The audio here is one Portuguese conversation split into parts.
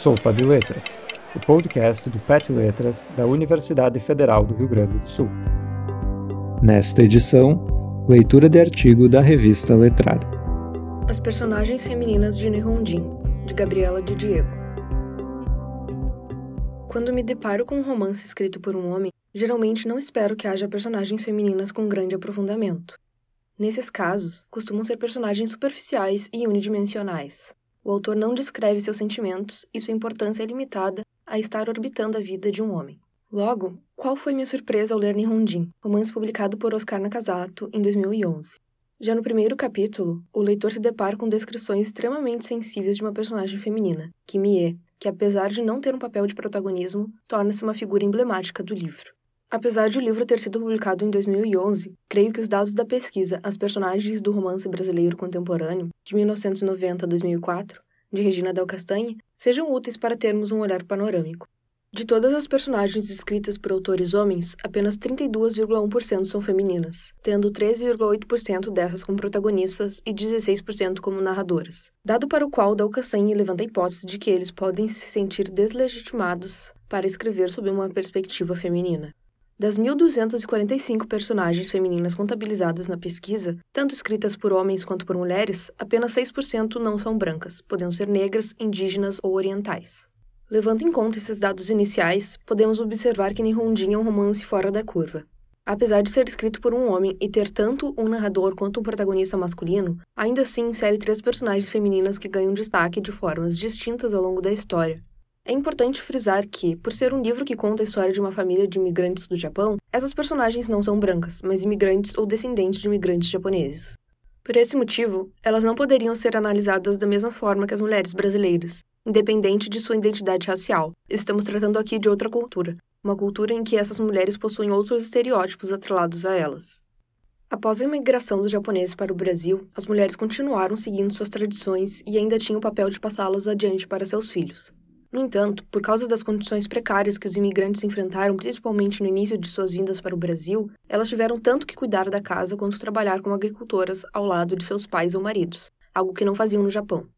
Sopa de Letras, o podcast do PET Letras da Universidade Federal do Rio Grande do Sul. Nesta edição, leitura de artigo da revista Letrada. As personagens femininas de Nehondin, de Gabriela de Diego. Quando me deparo com um romance escrito por um homem, geralmente não espero que haja personagens femininas com grande aprofundamento. Nesses casos, costumam ser personagens superficiais e unidimensionais. O autor não descreve seus sentimentos e sua importância é limitada a estar orbitando a vida de um homem. Logo, qual foi minha surpresa ao ler Nihonjin, romance publicado por Oscar Nakazato em 2011? Já no primeiro capítulo, o leitor se depara com descrições extremamente sensíveis de uma personagem feminina, Kimie, que apesar de não ter um papel de protagonismo, torna-se uma figura emblemática do livro. Apesar de o livro ter sido publicado em 2011, creio que os dados da pesquisa As Personagens do Romance Brasileiro Contemporâneo, de 1990 a 2004, de Regina Del Castanhe, sejam úteis para termos um olhar panorâmico. De todas as personagens escritas por autores homens, apenas 32,1% são femininas, tendo 13,8% dessas como protagonistas e 16% como narradoras. Dado para o qual Del Castanhe levanta a hipótese de que eles podem se sentir deslegitimados para escrever sob uma perspectiva feminina. Das 1.245 personagens femininas contabilizadas na pesquisa, tanto escritas por homens quanto por mulheres, apenas 6% não são brancas, podendo ser negras, indígenas ou orientais. Levando em conta esses dados iniciais, podemos observar que Nihondin é um romance fora da curva. Apesar de ser escrito por um homem e ter tanto um narrador quanto um protagonista masculino, ainda assim insere três personagens femininas que ganham destaque de formas distintas ao longo da história, é importante frisar que, por ser um livro que conta a história de uma família de imigrantes do Japão, essas personagens não são brancas, mas imigrantes ou descendentes de imigrantes japoneses. Por esse motivo, elas não poderiam ser analisadas da mesma forma que as mulheres brasileiras, independente de sua identidade racial. Estamos tratando aqui de outra cultura, uma cultura em que essas mulheres possuem outros estereótipos atrelados a elas. Após a imigração dos japoneses para o Brasil, as mulheres continuaram seguindo suas tradições e ainda tinham o papel de passá-las adiante para seus filhos. No entanto, por causa das condições precárias que os imigrantes enfrentaram, principalmente no início de suas vindas para o Brasil, elas tiveram tanto que cuidar da casa quanto trabalhar como agricultoras ao lado de seus pais ou maridos, algo que não faziam no Japão.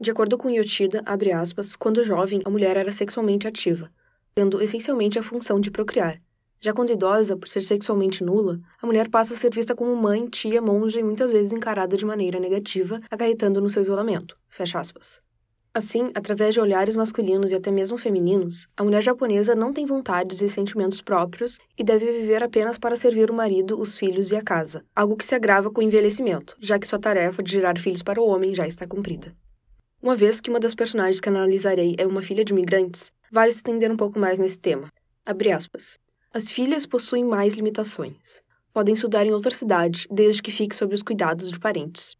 De acordo com Yoshida, aspas, quando jovem, a mulher era sexualmente ativa, tendo essencialmente a função de procriar. Já quando idosa, por ser sexualmente nula, a mulher passa a ser vista como mãe, tia, monja e muitas vezes encarada de maneira negativa, acarretando no seu isolamento. Fecha aspas. Assim, através de olhares masculinos e até mesmo femininos, a mulher japonesa não tem vontades e sentimentos próprios e deve viver apenas para servir o marido, os filhos e a casa, algo que se agrava com o envelhecimento, já que sua tarefa de gerar filhos para o homem já está cumprida. Uma vez que uma das personagens que analisarei é uma filha de imigrantes, vale se estender um pouco mais nesse tema. Abre aspas. As filhas possuem mais limitações. Podem estudar em outra cidade, desde que fique sob os cuidados de parentes.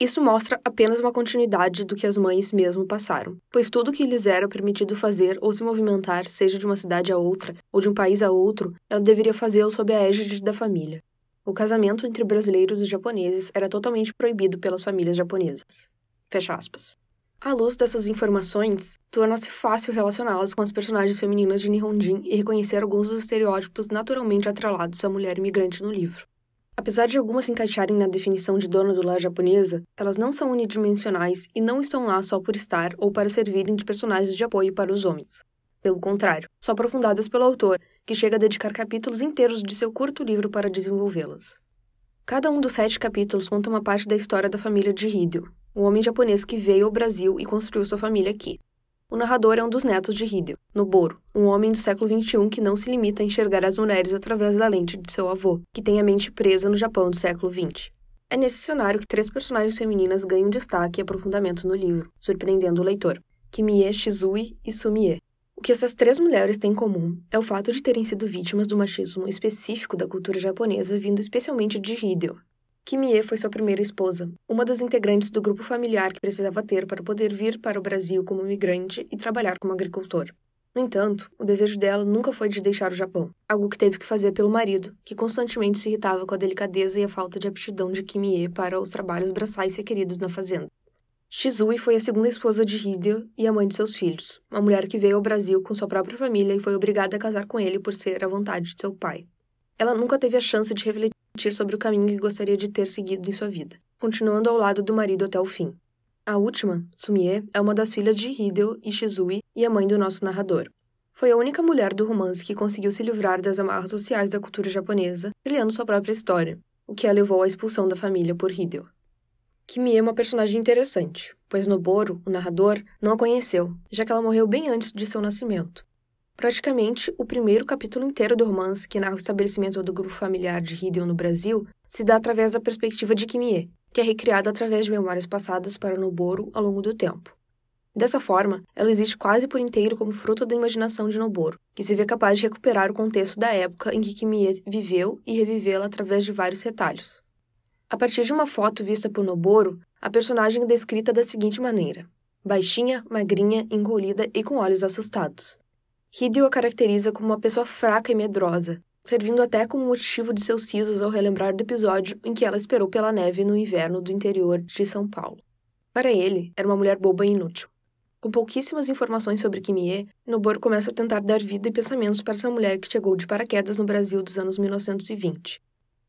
Isso mostra apenas uma continuidade do que as mães mesmo passaram, pois tudo que lhes era permitido fazer ou se movimentar, seja de uma cidade a outra ou de um país a outro, ela deveria fazê-lo sob a égide da família. O casamento entre brasileiros e japoneses era totalmente proibido pelas famílias japonesas. Fecha aspas. À luz dessas informações, torna-se fácil relacioná-las com as personagens femininas de Nihonjin e reconhecer alguns dos estereótipos naturalmente atrelados à mulher imigrante no livro. Apesar de algumas se encaixarem na definição de dona do lar japonesa, elas não são unidimensionais e não estão lá só por estar ou para servirem de personagens de apoio para os homens. Pelo contrário, são aprofundadas pelo autor, que chega a dedicar capítulos inteiros de seu curto livro para desenvolvê-las. Cada um dos sete capítulos conta uma parte da história da família de Hideo, um homem japonês que veio ao Brasil e construiu sua família aqui. O narrador é um dos netos de Hideo, Noboro, um homem do século XXI que não se limita a enxergar as mulheres através da lente de seu avô, que tem a mente presa no Japão do século XX. É nesse cenário que três personagens femininas ganham destaque e aprofundamento no livro, surpreendendo o leitor: Kimie, Shizui e Sumie. O que essas três mulheres têm em comum é o fato de terem sido vítimas do machismo específico da cultura japonesa vindo especialmente de Hideo, Kimie foi sua primeira esposa, uma das integrantes do grupo familiar que precisava ter para poder vir para o Brasil como migrante e trabalhar como agricultor. No entanto, o desejo dela nunca foi de deixar o Japão, algo que teve que fazer pelo marido, que constantemente se irritava com a delicadeza e a falta de aptidão de Kimie para os trabalhos braçais requeridos na fazenda. Shizui foi a segunda esposa de Hideo e a mãe de seus filhos, uma mulher que veio ao Brasil com sua própria família e foi obrigada a casar com ele por ser a vontade de seu pai. Ela nunca teve a chance de refletir sobre o caminho que gostaria de ter seguido em sua vida, continuando ao lado do marido até o fim. A última, Sumie, é uma das filhas de Hideo e Shizui e a mãe do nosso narrador. Foi a única mulher do romance que conseguiu se livrar das amarras sociais da cultura japonesa, criando sua própria história, o que a levou à expulsão da família por Hideo. Kimie é uma personagem interessante, pois Noboro, o narrador, não a conheceu, já que ela morreu bem antes de seu nascimento. Praticamente, o primeiro capítulo inteiro do romance, que narra o estabelecimento do grupo familiar de Hideo no Brasil, se dá através da perspectiva de Kimie, que é recriada através de memórias passadas para Noboro ao longo do tempo. Dessa forma, ela existe quase por inteiro como fruto da imaginação de Noboro, que se vê capaz de recuperar o contexto da época em que Kimie viveu e revivê-la através de vários retalhos. A partir de uma foto vista por Noboro, a personagem é descrita da seguinte maneira: baixinha, magrinha, encolhida e com olhos assustados. Hideo a caracteriza como uma pessoa fraca e medrosa, servindo até como motivo de seus risos ao relembrar do episódio em que ela esperou pela neve no inverno do interior de São Paulo. Para ele, era uma mulher boba e inútil. Com pouquíssimas informações sobre Kimie, Noboro começa a tentar dar vida e pensamentos para essa mulher que chegou de paraquedas no Brasil dos anos 1920.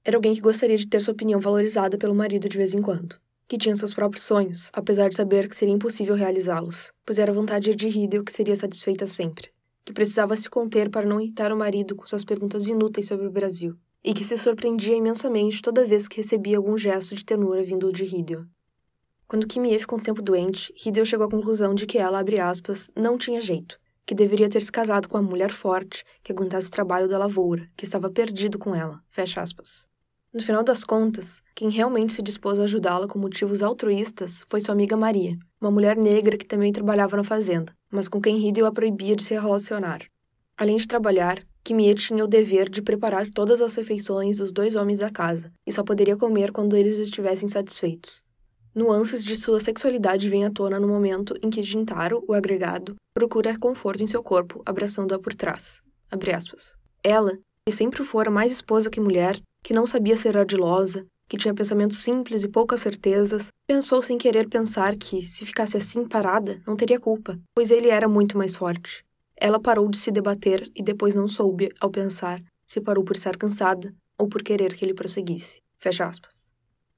Era alguém que gostaria de ter sua opinião valorizada pelo marido de vez em quando, que tinha seus próprios sonhos, apesar de saber que seria impossível realizá-los, pois era a vontade de Hideo que seria satisfeita sempre que precisava se conter para não irritar o marido com suas perguntas inúteis sobre o Brasil, e que se surpreendia imensamente toda vez que recebia algum gesto de ternura vindo de Hideo. Quando Kimie ficou um tempo doente, Hideo chegou à conclusão de que ela, aspas, não tinha jeito, que deveria ter se casado com uma mulher forte que aguentasse o trabalho da lavoura, que estava perdido com ela. No final das contas, quem realmente se dispôs a ajudá-la com motivos altruístas foi sua amiga Maria, uma mulher negra que também trabalhava na fazenda, mas com quem Hideo a proibia de se relacionar. Além de trabalhar, Kimie tinha o dever de preparar todas as refeições dos dois homens da casa e só poderia comer quando eles estivessem satisfeitos. Nuances de sua sexualidade vêm à tona no momento em que Jintaro, o agregado, procura conforto em seu corpo, abraçando-a por trás. Ela, que sempre fora mais esposa que mulher, que não sabia ser ardilosa, que tinha pensamentos simples e poucas certezas, pensou sem querer pensar que, se ficasse assim parada, não teria culpa, pois ele era muito mais forte. Ela parou de se debater e depois não soube, ao pensar, se parou por estar cansada ou por querer que ele prosseguisse. Fecha aspas.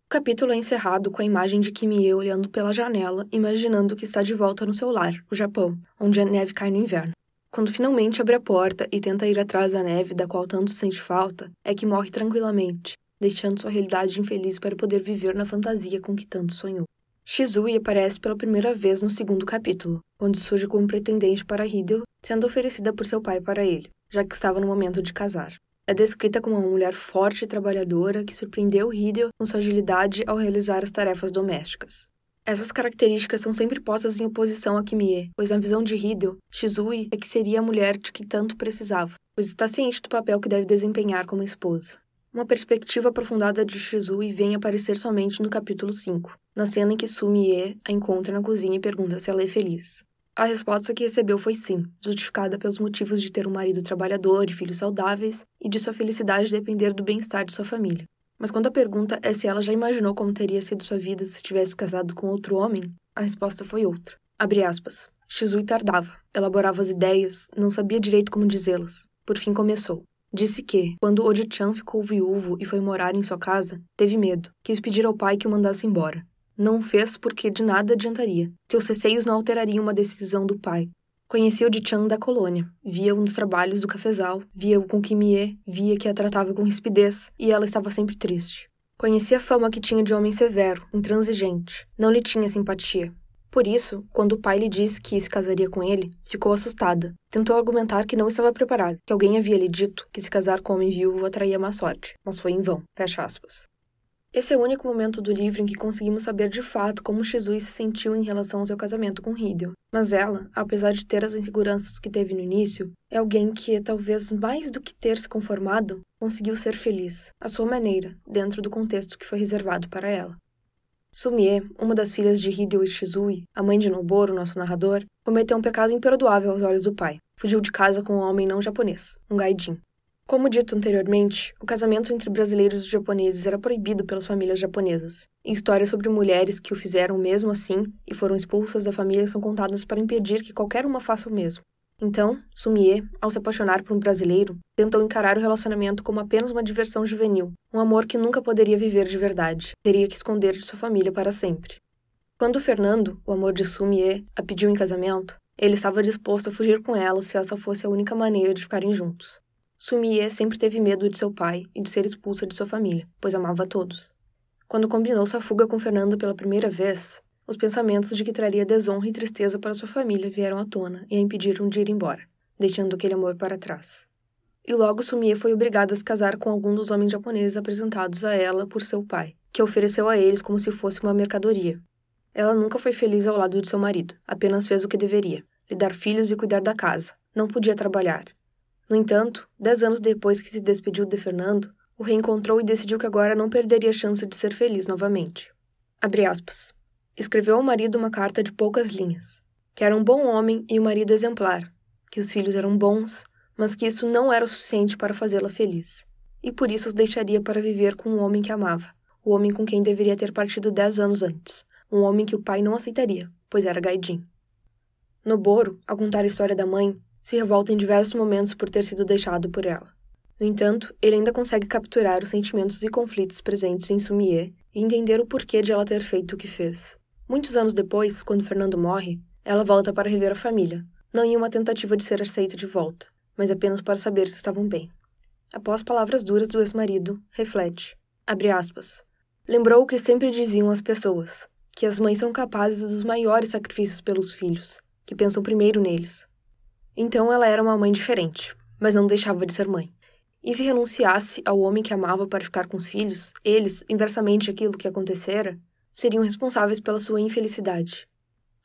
O capítulo é encerrado com a imagem de Kimie olhando pela janela, imaginando que está de volta no seu lar, o Japão, onde a neve cai no inverno. Quando finalmente abre a porta e tenta ir atrás da neve da qual tanto sente falta, é que morre tranquilamente, deixando sua realidade infeliz para poder viver na fantasia com que tanto sonhou. Shizui aparece pela primeira vez no segundo capítulo, onde surge como pretendente para Hideo, sendo oferecida por seu pai para ele, já que estava no momento de casar. É descrita como uma mulher forte e trabalhadora que surpreendeu Hideo com sua agilidade ao realizar as tarefas domésticas. Essas características são sempre postas em oposição a Kimie, pois na visão de Hideo, Shizui é que seria a mulher de que tanto precisava, pois está ciente do papel que deve desempenhar como esposa. Uma perspectiva aprofundada de Shizui vem aparecer somente no capítulo 5, na cena em que Sumie a encontra na cozinha e pergunta se ela é feliz. A resposta que recebeu foi sim, justificada pelos motivos de ter um marido trabalhador e filhos saudáveis e de sua felicidade depender do bem-estar de sua família. Mas quando a pergunta é se ela já imaginou como teria sido sua vida se tivesse casado com outro homem, a resposta foi outra. Abre aspas. Shizui tardava, elaborava as ideias, não sabia direito como dizê-las. Por fim começou. Disse que, quando Oji-chan ficou viúvo e foi morar em sua casa, teve medo, quis pedir ao pai que o mandasse embora. Não o fez porque de nada adiantaria. Seus receios não alterariam uma decisão do pai, Conhecia o de Chan da colônia, via-o nos trabalhos do cafezal, via-o com Kimie, via que a tratava com rispidez, e ela estava sempre triste. Conhecia a fama que tinha de homem severo, intransigente. Não lhe tinha simpatia. Por isso, quando o pai lhe disse que se casaria com ele, ficou assustada. Tentou argumentar que não estava preparada, que alguém havia lhe dito que se casar com homem viúvo atraía má sorte, mas foi em vão. Fecha aspas. Esse é o único momento do livro em que conseguimos saber de fato como Shizui se sentiu em relação ao seu casamento com Hideo. Mas ela, apesar de ter as inseguranças que teve no início, é alguém que, talvez mais do que ter se conformado, conseguiu ser feliz, à sua maneira, dentro do contexto que foi reservado para ela. Sumie, uma das filhas de Hideo e Shizui, a mãe de Noboro, nosso narrador, cometeu um pecado imperdoável aos olhos do pai. Fugiu de casa com um homem não japonês, um gaijin. Como dito anteriormente, o casamento entre brasileiros e japoneses era proibido pelas famílias japonesas. E histórias sobre mulheres que o fizeram mesmo assim e foram expulsas da família são contadas para impedir que qualquer uma faça o mesmo. Então, Sumie, ao se apaixonar por um brasileiro, tentou encarar o relacionamento como apenas uma diversão juvenil, um amor que nunca poderia viver de verdade, teria que esconder de sua família para sempre. Quando Fernando, o amor de Sumie, a pediu em casamento, ele estava disposto a fugir com ela se essa fosse a única maneira de ficarem juntos. Sumie sempre teve medo de seu pai e de ser expulsa de sua família, pois amava a todos. Quando combinou sua fuga com Fernando pela primeira vez, os pensamentos de que traria desonra e tristeza para sua família vieram à tona e a impediram de ir embora, deixando aquele amor para trás. E logo Sumie foi obrigada a se casar com algum dos homens japoneses apresentados a ela por seu pai, que ofereceu a eles como se fosse uma mercadoria. Ela nunca foi feliz ao lado de seu marido, apenas fez o que deveria: lhe dar filhos e cuidar da casa. Não podia trabalhar. No entanto, dez anos depois que se despediu de Fernando, o reencontrou e decidiu que agora não perderia a chance de ser feliz novamente. Abre aspas. Escreveu ao marido uma carta de poucas linhas, que era um bom homem e um marido exemplar, que os filhos eram bons, mas que isso não era o suficiente para fazê-la feliz, e por isso os deixaria para viver com um homem que amava, o homem com quem deveria ter partido dez anos antes, um homem que o pai não aceitaria, pois era gaidin. Noboro, ao contar a história da mãe, se revolta em diversos momentos por ter sido deixado por ela. No entanto, ele ainda consegue capturar os sentimentos e conflitos presentes em Sumie e entender o porquê de ela ter feito o que fez. Muitos anos depois, quando Fernando morre, ela volta para rever a família, não em uma tentativa de ser aceita de volta, mas apenas para saber se estavam bem. Após palavras duras do ex-marido, reflete. Abre aspas. Lembrou o que sempre diziam as pessoas, que as mães são capazes dos maiores sacrifícios pelos filhos, que pensam primeiro neles. Então ela era uma mãe diferente, mas não deixava de ser mãe. E se renunciasse ao homem que amava para ficar com os filhos, eles, inversamente aquilo que acontecera, seriam responsáveis pela sua infelicidade.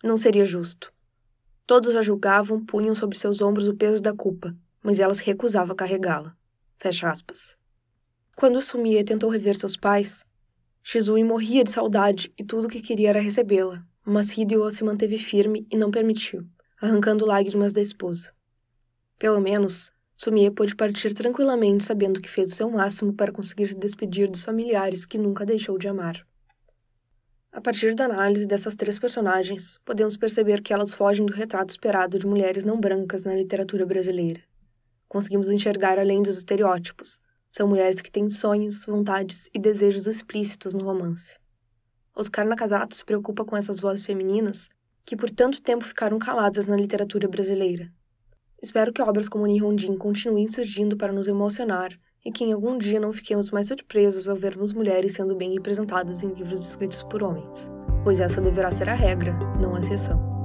Não seria justo. Todos a julgavam, punham sobre seus ombros o peso da culpa, mas ela se recusava a carregá-la. Fecha aspas. Quando Sumie tentou rever seus pais, Shizui morria de saudade e tudo o que queria era recebê-la, mas Hideo se manteve firme e não permitiu, arrancando lágrimas da esposa. Pelo menos, Sumie pôde partir tranquilamente sabendo que fez o seu máximo para conseguir se despedir dos familiares que nunca deixou de amar. A partir da análise dessas três personagens, podemos perceber que elas fogem do retrato esperado de mulheres não brancas na literatura brasileira. Conseguimos enxergar além dos estereótipos. São mulheres que têm sonhos, vontades e desejos explícitos no romance. Oscar Nakazato se preocupa com essas vozes femininas que por tanto tempo ficaram caladas na literatura brasileira. Espero que obras como Nihonjin continuem surgindo para nos emocionar e que em algum dia não fiquemos mais surpresos ao vermos mulheres sendo bem representadas em livros escritos por homens, pois essa deverá ser a regra, não a exceção.